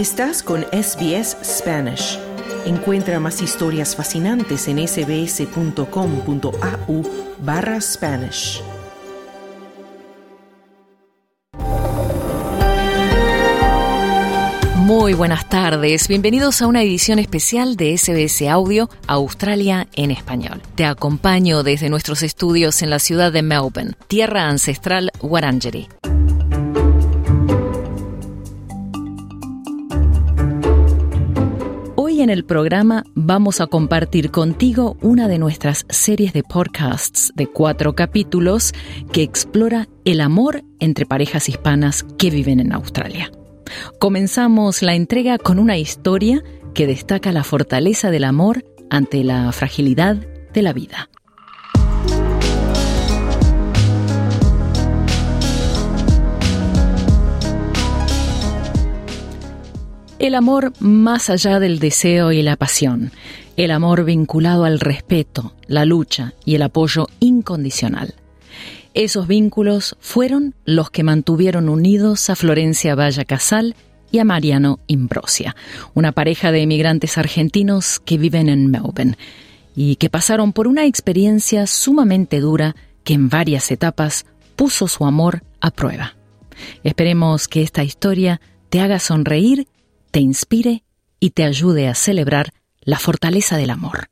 Estás con SBS Spanish. Encuentra más historias fascinantes en sbs.com.au barra Spanish. Muy buenas tardes, bienvenidos a una edición especial de SBS Audio Australia en español. Te acompaño desde nuestros estudios en la ciudad de Melbourne, tierra ancestral Wurundjeri. En el programa vamos a compartir contigo una de nuestras series de podcasts de cuatro capítulos que explora el amor entre parejas hispanas que viven en Australia. Comenzamos la entrega con una historia que destaca la fortaleza del amor ante la fragilidad de la vida. El amor más allá del deseo y la pasión. El amor vinculado al respeto, la lucha y el apoyo incondicional. Esos vínculos fueron los que mantuvieron unidos a Florencia Valla Casal y a Mariano Imbrosia, una pareja de emigrantes argentinos que viven en Melbourne y que pasaron por una experiencia sumamente dura que en varias etapas puso su amor a prueba. Esperemos que esta historia te haga sonreír, te inspire y te ayude a celebrar la fortaleza del amor.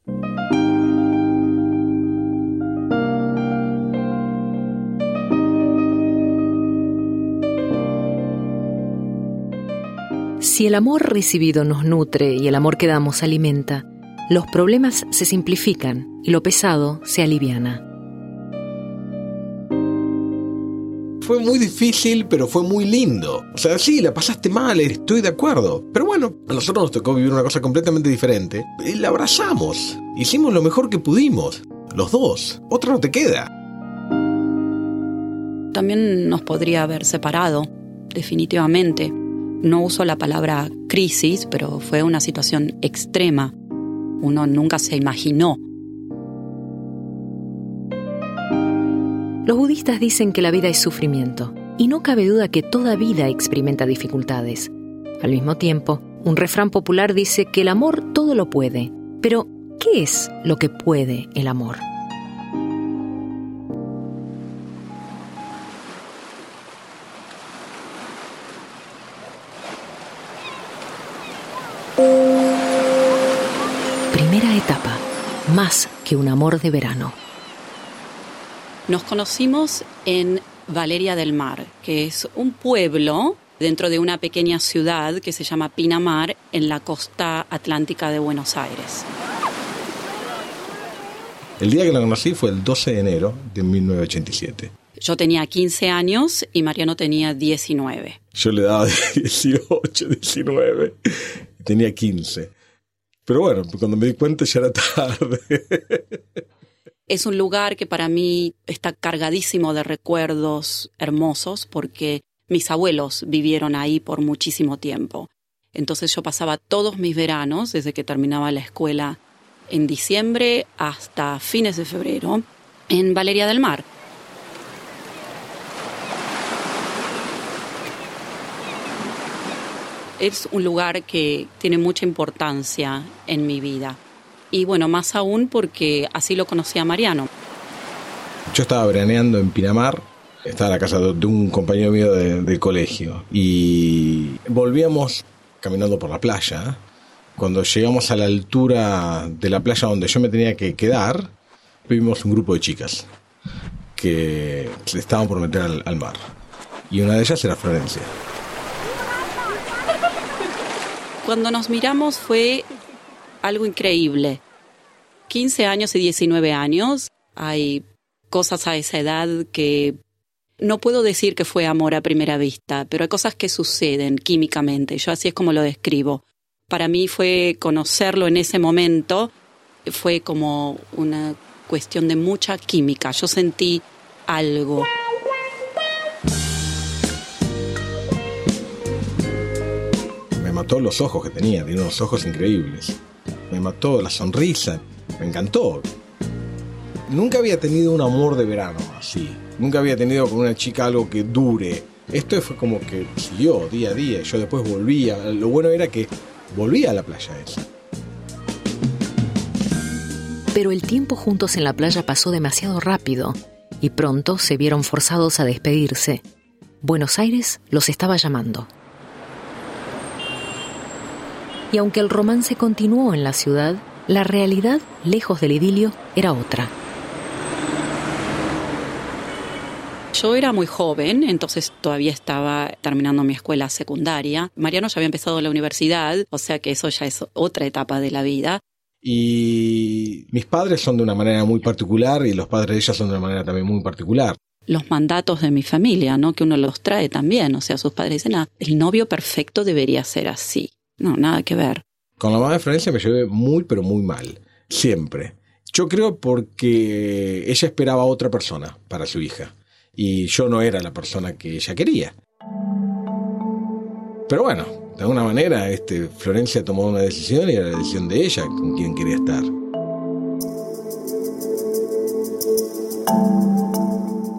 Si el amor recibido nos nutre y el amor que damos alimenta, los problemas se simplifican y lo pesado se aliviana. Fue muy difícil, pero fue muy lindo. O sea, sí, la pasaste mal, estoy de acuerdo. Pero bueno, a nosotros nos tocó vivir una cosa completamente diferente. Y la abrazamos. Hicimos lo mejor que pudimos. Los dos. Otra no te queda. También nos podría haber separado, definitivamente. No uso la palabra crisis, pero fue una situación extrema. Uno nunca se imaginó. Los budistas dicen que la vida es sufrimiento, y no cabe duda que toda vida experimenta dificultades. Al mismo tiempo, un refrán popular dice que el amor todo lo puede. Pero, ¿qué es lo que puede el amor? Primera etapa, más que un amor de verano. Nos conocimos en Valeria del Mar, que es un pueblo dentro de una pequeña ciudad que se llama Pinamar en la costa atlántica de Buenos Aires. El día que la conocí fue el 12 de enero de 1987. Yo tenía 15 años y Mariano tenía 19. Yo le daba 18, 19. y Tenía 15. Pero bueno, cuando me di cuenta ya era tarde. Es un lugar que para mí está cargadísimo de recuerdos hermosos porque mis abuelos vivieron ahí por muchísimo tiempo. Entonces yo pasaba todos mis veranos, desde que terminaba la escuela en diciembre hasta fines de febrero, en Valeria del Mar. Es un lugar que tiene mucha importancia en mi vida. Y bueno, más aún porque así lo conocí a Mariano. Yo estaba veraneando en Pinamar, estaba en la casa de un compañero mío de, del colegio y volvíamos caminando por la playa. Cuando llegamos a la altura de la playa donde yo me tenía que quedar, vimos un grupo de chicas que se estaban por meter al, al mar. Y una de ellas era Florencia. Cuando nos miramos fue algo increíble. 15 años y 19 años, hay cosas a esa edad que no puedo decir que fue amor a primera vista, pero hay cosas que suceden químicamente. Yo así es como lo describo. Para mí fue conocerlo en ese momento, fue como una cuestión de mucha química. Yo sentí algo. Me mató los ojos que tenía, tenía unos ojos increíbles. Me mató la sonrisa, me encantó. Nunca había tenido un amor de verano así. Nunca había tenido con una chica algo que dure. Esto fue como que siguió día a día. Yo después volvía. Lo bueno era que volvía a la playa esa. Pero el tiempo juntos en la playa pasó demasiado rápido y pronto se vieron forzados a despedirse. Buenos Aires los estaba llamando. Y aunque el romance continuó en la ciudad, la realidad, lejos del idilio, era otra. Yo era muy joven, entonces todavía estaba terminando mi escuela secundaria. Mariano ya había empezado la universidad, o sea que eso ya es otra etapa de la vida. Y mis padres son de una manera muy particular y los padres de ella son de una manera también muy particular. Los mandatos de mi familia, ¿no? Que uno los trae también, o sea, sus padres dicen, ah, el novio perfecto debería ser así. No, nada que ver. Con la mamá de Florencia me llevé muy, pero muy mal. Siempre. Yo creo porque ella esperaba a otra persona para su hija. Y yo no era la persona que ella quería. Pero bueno, de alguna manera, este, Florencia tomó una decisión y era la decisión de ella con quien quería estar.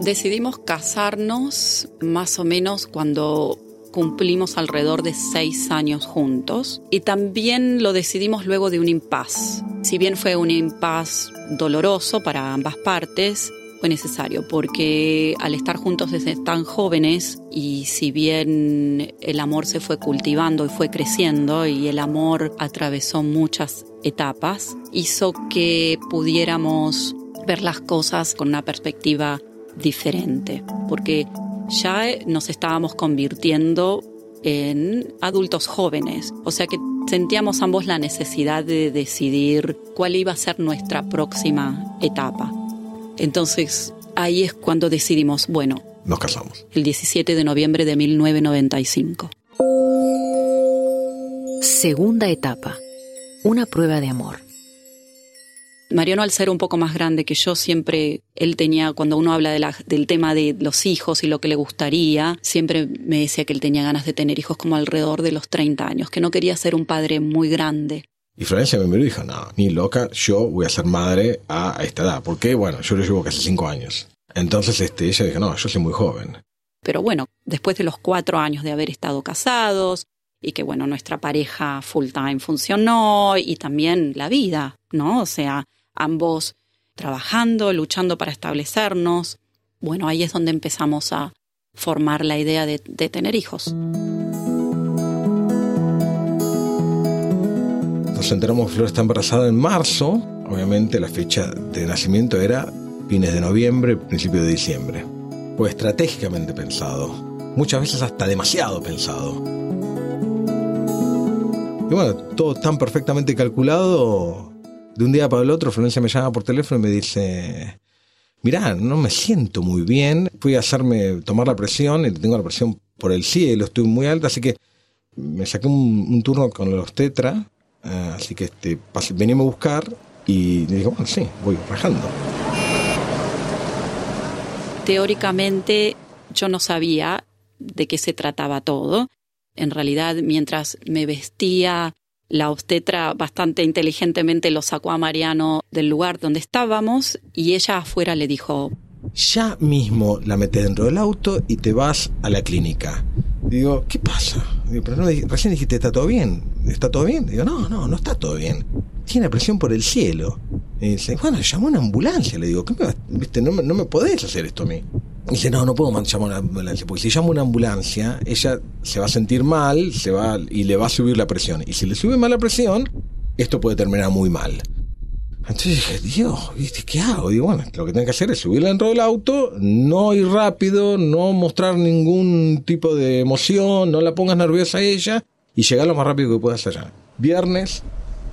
Decidimos casarnos más o menos cuando cumplimos alrededor de seis años juntos y también lo decidimos luego de un impas. Si bien fue un impas doloroso para ambas partes, fue necesario porque al estar juntos desde tan jóvenes y si bien el amor se fue cultivando y fue creciendo y el amor atravesó muchas etapas, hizo que pudiéramos ver las cosas con una perspectiva diferente, porque ya nos estábamos convirtiendo en adultos jóvenes, o sea que sentíamos ambos la necesidad de decidir cuál iba a ser nuestra próxima etapa. Entonces ahí es cuando decidimos, bueno, nos casamos. El 17 de noviembre de 1995. Segunda etapa, una prueba de amor. Mariano, al ser un poco más grande que yo, siempre, él tenía, cuando uno habla de del tema de los hijos y lo que le gustaría, siempre me decía que él tenía ganas de tener hijos como alrededor de los 30 años, que no quería ser un padre muy grande. Y Florencia me miró y dijo, no, ni loca, yo voy a ser madre a esta edad. Porque, bueno, yo lo llevo casi cinco años. Entonces este, ella dijo, no, yo soy muy joven. Pero bueno, después de los cuatro años de haber estado casados y que, bueno, nuestra pareja full time funcionó y también la vida, ¿no? O sea, ambos trabajando, luchando para establecernos. Bueno, ahí es donde empezamos a formar la idea de, tener hijos. Nos enteramos Flor está embarazada en marzo. Obviamente la fecha de nacimiento era fines de noviembre, principio de diciembre. Fue estratégicamente pensado. Muchas veces hasta demasiado pensado. Y bueno, todo tan perfectamente calculado. De un día para el otro, Florencia me llama por teléfono y me dice, mirá, no me siento muy bien. Fui a hacerme tomar la presión y tengo la presión por el cielo, estoy muy alta, así que me saqué un, turno con los tetra Ah, así que este, venimos a buscar y digo, bueno, sí, voy rajando. Teóricamente yo no sabía de qué se trataba todo. En realidad, mientras me vestía, la obstetra bastante inteligentemente lo sacó a Mariano del lugar donde estábamos y ella afuera le dijo, ya mismo la metes dentro del auto y te vas a la clínica. Digo, ¿qué pasa? Pero no, recién dijiste, ¿está todo bien? ¿Está todo bien? Digo, no, no, no está todo bien. Tiene presión por el cielo. Y dice, bueno, llamó una ambulancia. Le digo, ¿qué me, viste, no, no me podés hacer esto a mí. Y dice, no, no puedo llamar una ambulancia, porque si llamo una ambulancia, ella se va a sentir mal se va, y le va a subir la presión. Y si le sube mal la presión, esto puede terminar muy mal. Entonces dije, Dios, ¿viste qué hago? Digo, bueno, lo que tengo que hacer es subirla dentro del auto, no ir rápido, no mostrar ningún tipo de emoción, no la pongas nerviosa a ella y llegar lo más rápido que puedas allá. Viernes,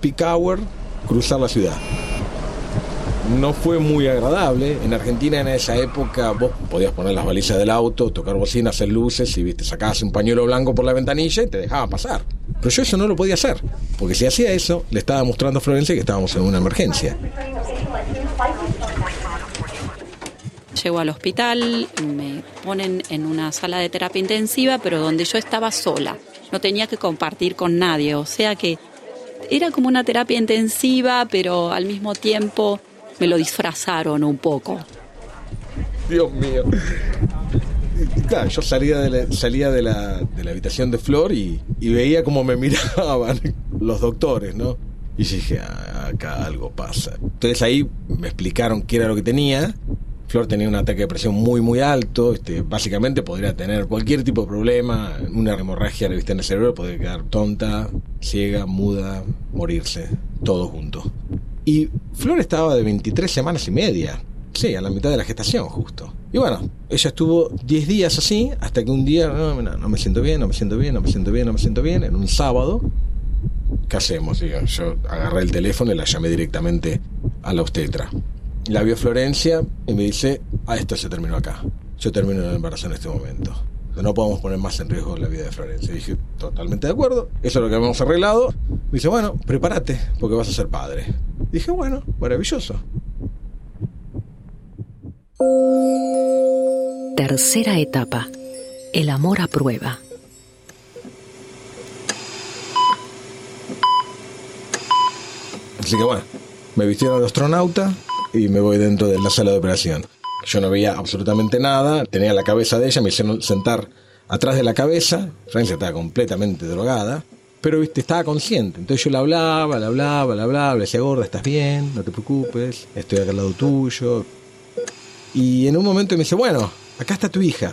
peak hour, cruzar la ciudad. No fue muy agradable. En Argentina en esa época vos podías poner las balizas del auto, tocar bocinas, hacer luces y viste, sacabas un pañuelo blanco por la ventanilla y te dejaban pasar. Pero yo eso no lo podía hacer, porque si hacía eso, le estaba mostrando a Florencia que estábamos en una emergencia. Llego al hospital, me ponen en una sala de terapia intensiva, pero donde yo estaba sola. No tenía que compartir con nadie, o sea que era como una terapia intensiva, pero al mismo tiempo me lo disfrazaron un poco. Dios mío. claro, yo salía de la, salía de la, de la habitación de Flor y, veía cómo me miraban los doctores, ¿no? Y dije, "Ah, acá algo pasa. Entonces ahí me explicaron qué era lo que tenía. Flor tenía un ataque de presión muy, muy alto. Este, básicamente podría tener cualquier tipo de problema. Una hemorragia le viste en el cerebro, podría quedar tonta, ciega, muda, morirse. Todo junto. Y Flor estaba de 23 semanas y media. Sí, a la mitad de la gestación, justo. Y bueno, ella estuvo 10 días así, hasta que un día, no, no, no me siento bien, no me siento bien, no me siento bien, no me siento bien, en un sábado. ¿Qué hacemos? Yo agarré el teléfono y la llamé directamente a la obstetra. La vio Florencia y me dice, ah, esto se terminó acá. Yo termino el embarazo en este momento. No podemos poner más en riesgo la vida de Florencia. Y dije, totalmente de acuerdo, eso es lo que habíamos arreglado. Me dice, bueno, prepárate, porque vas a ser padre. Dije, bueno, maravilloso. Tercera etapa. El amor a prueba. Así que bueno, me vistieron de astronauta y me voy dentro de la sala de operación. Yo no veía absolutamente nada, tenía la cabeza de ella, me hicieron sentar atrás de la cabeza, Francia estaba completamente drogada, pero viste, estaba consciente. Entonces yo le hablaba, le hablaba, le hablaba, le decía, gorda, estás bien, no te preocupes, estoy acá al lado tuyo. Y en un momento me dice, bueno, acá está tu hija.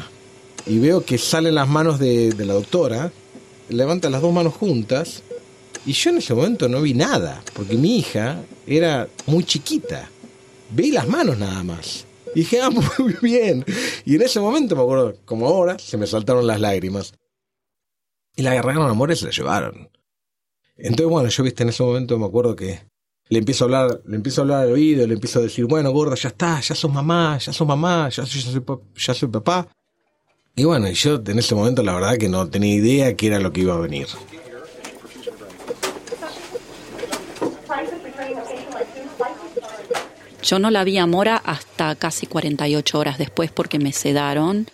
Y veo que salen las manos de, de la doctora, levanta las dos manos juntas, y yo en ese momento no vi nada, porque mi hija era muy chiquita. Vi las manos nada más. Y dije, ah, muy bien. Y en ese momento, me acuerdo, como ahora, se me saltaron las lágrimas. Y la agarraron a amor y se la llevaron. Entonces, bueno, yo viste, en ese momento me acuerdo que le empiezo a hablar, le empiezo a hablar al oído, le empiezo a decir, bueno, gorda, ya está, ya sos mamá, ya sos mamá, ya, soy- ya soy, ya soy papá. Y bueno, yo en ese momento la verdad que no tenía idea qué era lo que iba a venir. Yo no la vi a Mora hasta casi 48 horas después porque me sedaron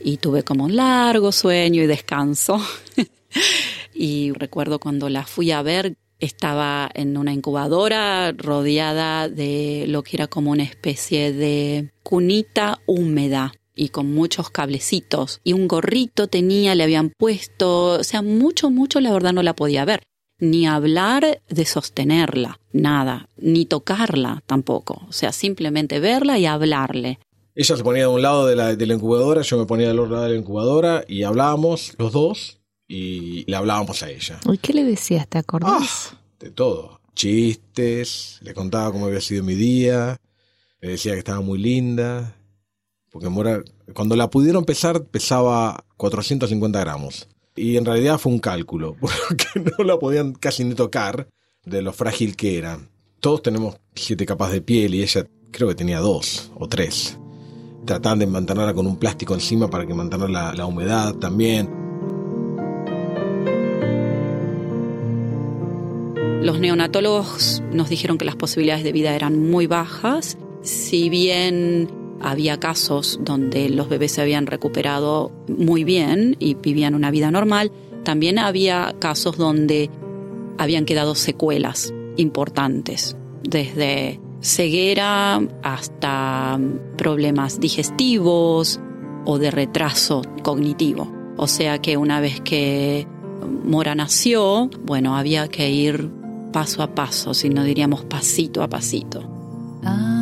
y tuve como un largo sueño y descanso. y recuerdo cuando la fui a ver, estaba en una incubadora rodeada de lo que era como una especie de cunita húmeda y con muchos cablecitos y un gorrito tenía, le habían puesto, o sea, mucho, mucho la verdad no la podía ver ni hablar de sostenerla, nada, ni tocarla tampoco, o sea, simplemente verla y hablarle. Ella se ponía de un lado de la, de la incubadora, yo me ponía del otro lado de la incubadora y hablábamos los dos y le hablábamos a ella. ¿Y qué le decías? ¿Te acordás? Ah, de todo. Chistes, le contaba cómo había sido mi día, le decía que estaba muy linda, porque Mora, cuando la pudieron pesar pesaba 450 gramos. Y en realidad fue un cálculo, porque no la podían casi ni tocar de lo frágil que era. Todos tenemos siete capas de piel y ella creo que tenía dos o tres. Trataban de mantenerla con un plástico encima para que mantener la, la humedad también. Los neonatólogos nos dijeron que las posibilidades de vida eran muy bajas, si bien había casos donde los bebés se habían recuperado muy bien y vivían una vida normal, también había casos donde habían quedado secuelas importantes, desde ceguera hasta problemas digestivos o de retraso cognitivo. O sea que una vez que Mora nació, bueno, había que ir paso a paso, si no diríamos pasito a pasito. Arroró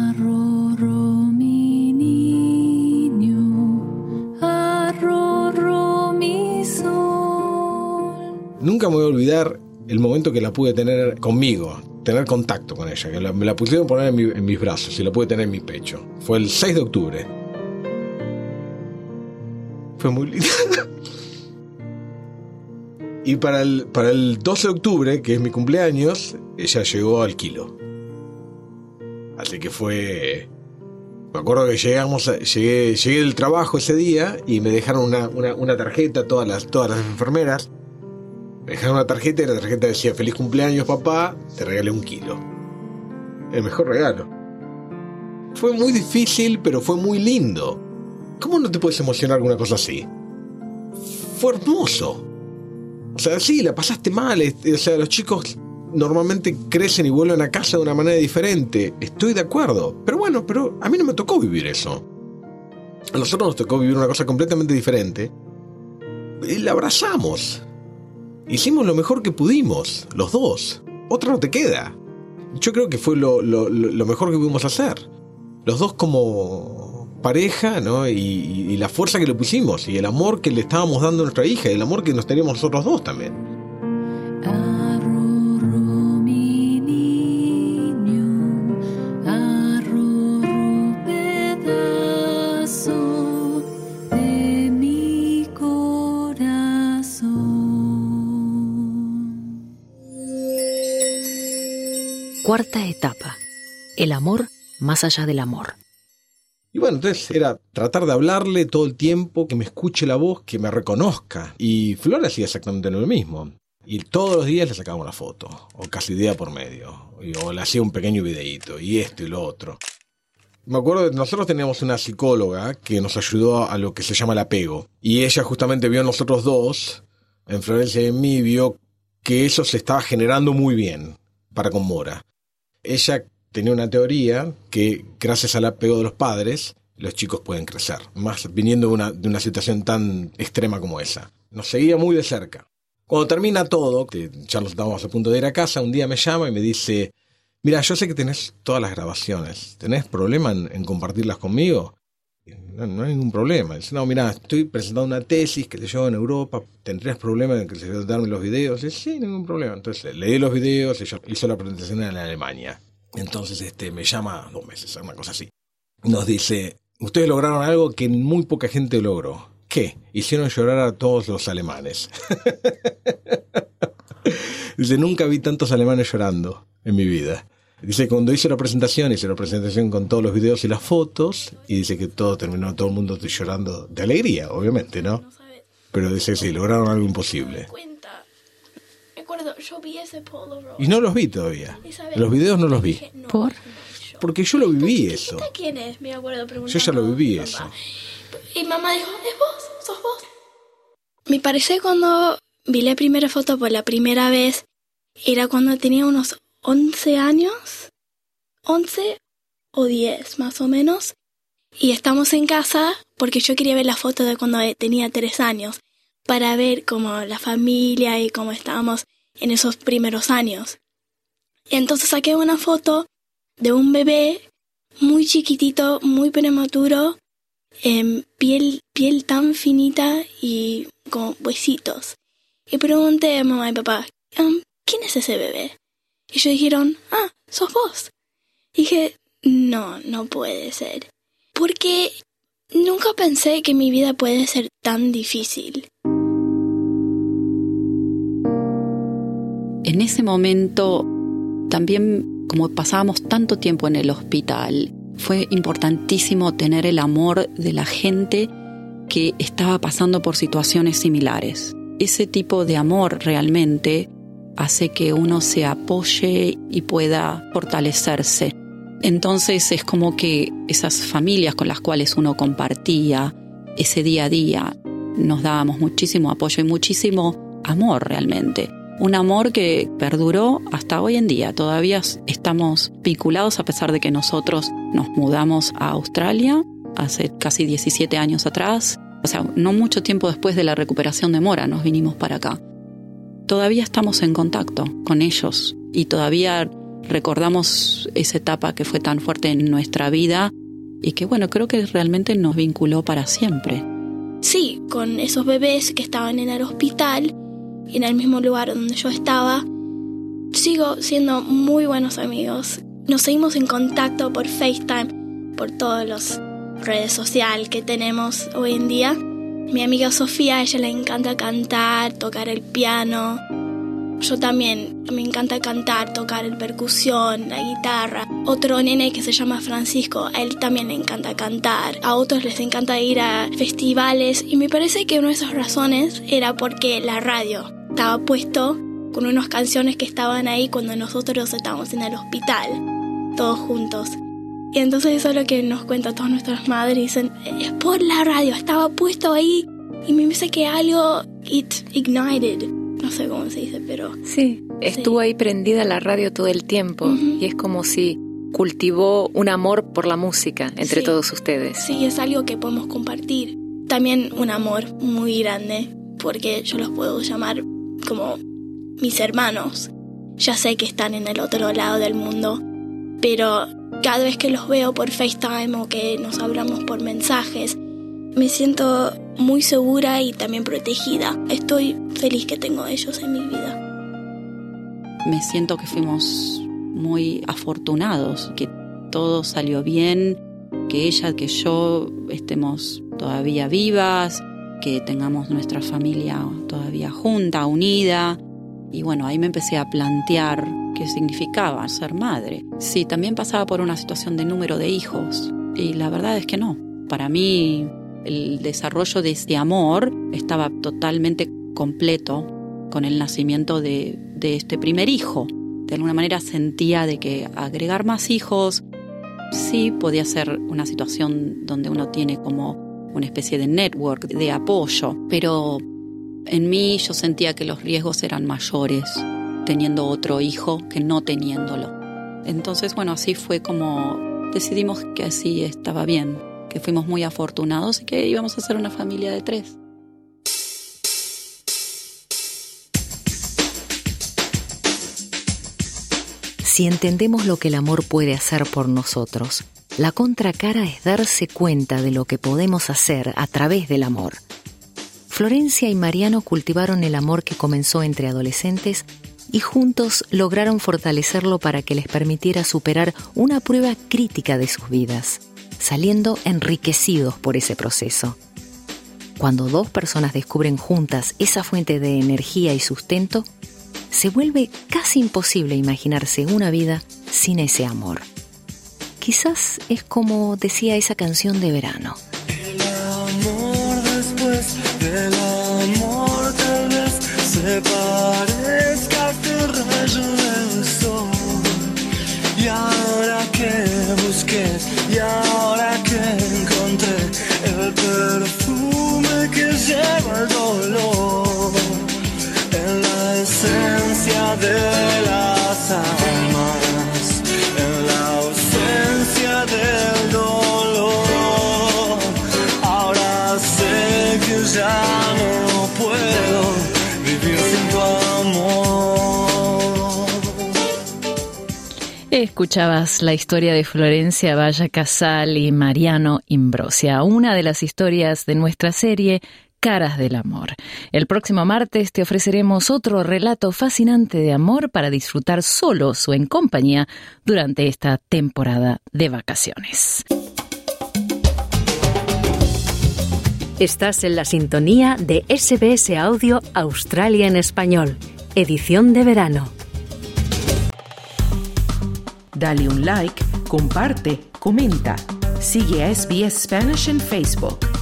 Nunca me voy a olvidar el momento que la pude tener conmigo, tener contacto con ella, que me la pusieron poner en, mi- en mis brazos y la pude tener en mi pecho. Fue el 6 de octubre. Fue muy lindo. y para el, para el 12 de octubre, que es mi cumpleaños, ella llegó al kilo. Así que fue... Me acuerdo que llegamos llegué, llegué del trabajo ese día y me dejaron una, una, una tarjeta, todas las, todas las enfermeras. Dejaron una tarjeta y la tarjeta decía, feliz cumpleaños papá, te regalé un kilo. El mejor regalo. Fue muy difícil, pero fue muy lindo. ¿Cómo no te puedes emocionar con una cosa así? Fue hermoso. O sea, sí, la pasaste mal. O sea, los chicos normalmente crecen y vuelven a casa de una manera diferente. Estoy de acuerdo. Pero bueno, pero a mí no me tocó vivir eso. A nosotros nos tocó vivir una cosa completamente diferente. Y la abrazamos. Hicimos lo mejor que pudimos, los dos. Otra no te queda. Yo creo que fue lo, lo- mejor que pudimos hacer. Los dos como pareja, ¿no? Y, la fuerza que le pusimos, y el amor que le estábamos dando a nuestra hija, y el amor que nos teníamos nosotros dos también. Arroro más allá del amor. Y bueno, entonces era tratar de hablarle todo el tiempo, que me escuche la voz, que me reconozca. Y Flor hacía exactamente lo mismo. Y todos los días le sacaba una foto, o casi día por medio, o le hacía un pequeño videíto, y esto y lo otro. Me acuerdo nosotros teníamos una psicóloga que nos ayudó a lo que se llama el apego. Y ella justamente vio en nosotros dos, en Florencia y en mí, vio que eso se estaba generando muy bien para con Mora. Ella tenía una teoría que gracias al apego de los padres, los chicos pueden crecer, más viniendo de una, de una situación tan extrema como esa. Nos seguía muy de cerca. Cuando termina todo, ya nos estábamos a punto de ir a casa, un día me llama y me dice, mira, yo sé que tenés todas las grabaciones, ¿tenés problema en, compartirlas conmigo? Y, No, no hay ningún problema. Dice, no, mira, estoy presentando una tesis que te llevo en Europa, ¿tendrías problema en que se darme los videos? Dice, sí, ningún problema. Entonces le di los videos, ella hizo la presentación en Alemania. Entonces este, me llama dos meses, una cosa así. Nos dice, ustedes lograron algo que muy poca gente logró. ¿Qué? Hicieron llorar a todos los alemanes. Dice, nunca vi tantos alemanes llorando en mi vida. Dice, cuando hice la presentación, hice la presentación con todos los videos y las fotos, y dice que todo terminó, todo el mundo llorando de alegría, obviamente, ¿no? Pero dice, sí, lograron algo imposible. Acuerdo, yo vi ese Polaroid. Y no los vi todavía. Isabel, Los videos no los vi. dije, no, ¿Por? yo. Porque yo lo viví eso. ¿Esta quién es? Me acuerdo preguntando. Yo ya lo viví eso. Y mamá dijo, ¿es vos? ¿Sos vos? Me parece cuando vi la primera foto por la primera vez, era cuando tenía unos 11 años, 11 o 10 más o menos, y estamos en casa porque yo quería ver la foto de cuando tenía 3 años, para ver cómo la familia y cómo estábamos en esos primeros años. Y entonces saqué una foto de un bebé muy chiquitito, muy prematuro, em, piel, piel tan finita y con huesitos. Y pregunté a mamá y papá, "Em, ¿quién es ese bebé? Y ellos dijeron, ah, sos vos. Dije, no, no puede ser. Porque nunca pensé que mi vida puede ser tan difícil. En ese momento, también como pasábamos tanto tiempo en el hospital, fue importantísimo tener el amor de la gente que estaba pasando por situaciones similares. Ese tipo de amor realmente hace que uno se apoye y pueda fortalecerse. Entonces es como que esas familias con las cuales uno compartía ese día a día, nos dábamos muchísimo apoyo y muchísimo amor realmente. Un amor que perduró hasta hoy en día. Todavía estamos vinculados a pesar de que nosotros nos mudamos a Australia hace casi 17 años atrás. O sea, no mucho tiempo después de la recuperación de Mora nos vinimos para acá. Todavía estamos en contacto con ellos y todavía recordamos esa etapa que fue tan fuerte en nuestra vida y que bueno, creo que realmente nos vinculó para siempre. Sí, con esos bebés que estaban en el hospital, en el mismo lugar donde yo estaba, sigo siendo muy buenos amigos. Nos seguimos en contacto por FaceTime, por todas las redes sociales que tenemos hoy en día. Mi amiga Sofía, a ella le encanta cantar, tocar el piano. Yo también, me encanta cantar, tocar el percusión, la guitarra. Otro nene que se llama Francisco, a él también le encanta cantar. A otros les encanta ir a festivales y me parece que una de esas razones era porque la radio estaba puesto con unas canciones que estaban ahí cuando nosotros estábamos en el hospital, todos juntos. Y entonces eso es lo que nos cuentan todas nuestras madres. Dicen, es por la radio, estaba puesto ahí. Y me parece que algo, it ignited. No sé cómo se dice, pero Sí, estuvo ahí prendida la radio todo el tiempo y es como si cultivó un amor por la música entre Sí. todos ustedes. Sí, es algo que podemos compartir. También un amor muy grande, porque yo los puedo llamar como mis hermanos. Ya sé que están en el otro lado del mundo, pero cada vez que los veo por FaceTime o que nos hablamos por mensajes, me siento muy segura y también protegida. Estoy feliz que tengo a ellos en mi vida. Me siento que fuimos muy afortunados, que todo salió bien, que ella, que yo estemos todavía vivas, que tengamos nuestra familia todavía junta, unida. Y bueno, ahí me empecé a plantear qué significaba ser madre. Sí, también pasaba por una situación de número de hijos. Y la verdad es que no. Para mí el desarrollo de ese amor estaba totalmente completo con el nacimiento de, de este primer hijo. De alguna manera sentía de que agregar más hijos sí podía ser una situación donde uno tiene como una especie de network de apoyo, pero en mí yo sentía que los riesgos eran mayores teniendo otro hijo que no teniéndolo. Entonces, bueno, así fue como decidimos que así estaba bien, que fuimos muy afortunados y que íbamos a ser una familia de tres. Si entendemos lo que el amor puede hacer por nosotros, la contracara es darse cuenta de lo que podemos hacer a través del amor. Florencia y Mariano cultivaron el amor que comenzó entre adolescentes y juntos lograron fortalecerlo para que les permitiera superar una prueba crítica de sus vidas, saliendo enriquecidos por ese proceso. Cuando dos personas descubren juntas esa fuente de energía y sustento, se vuelve casi imposible imaginarse una vida sin ese amor. Quizás es como decía esa canción de verano. El amor después del amor tal vez se de las almas, en la ausencia del dolor. Ahora sé que ya no puedo vivir sin tu amor. Escuchabas la historia de Florencia Valla Casal y Mariano Imbrosia, una de las historias de nuestra serie Caras del Amor. El próximo martes te ofreceremos otro relato fascinante de amor para disfrutar solos o en compañía durante esta temporada de vacaciones. Estás en la sintonía de SBS Audio Australia en Español, edición de verano. Dale un like, comparte, comenta. Sigue a SBS Spanish en Facebook.